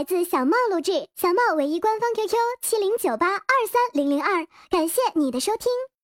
来自小茂录制，小茂唯一官方 QQ 七零九八二三零零二，感谢你的收听。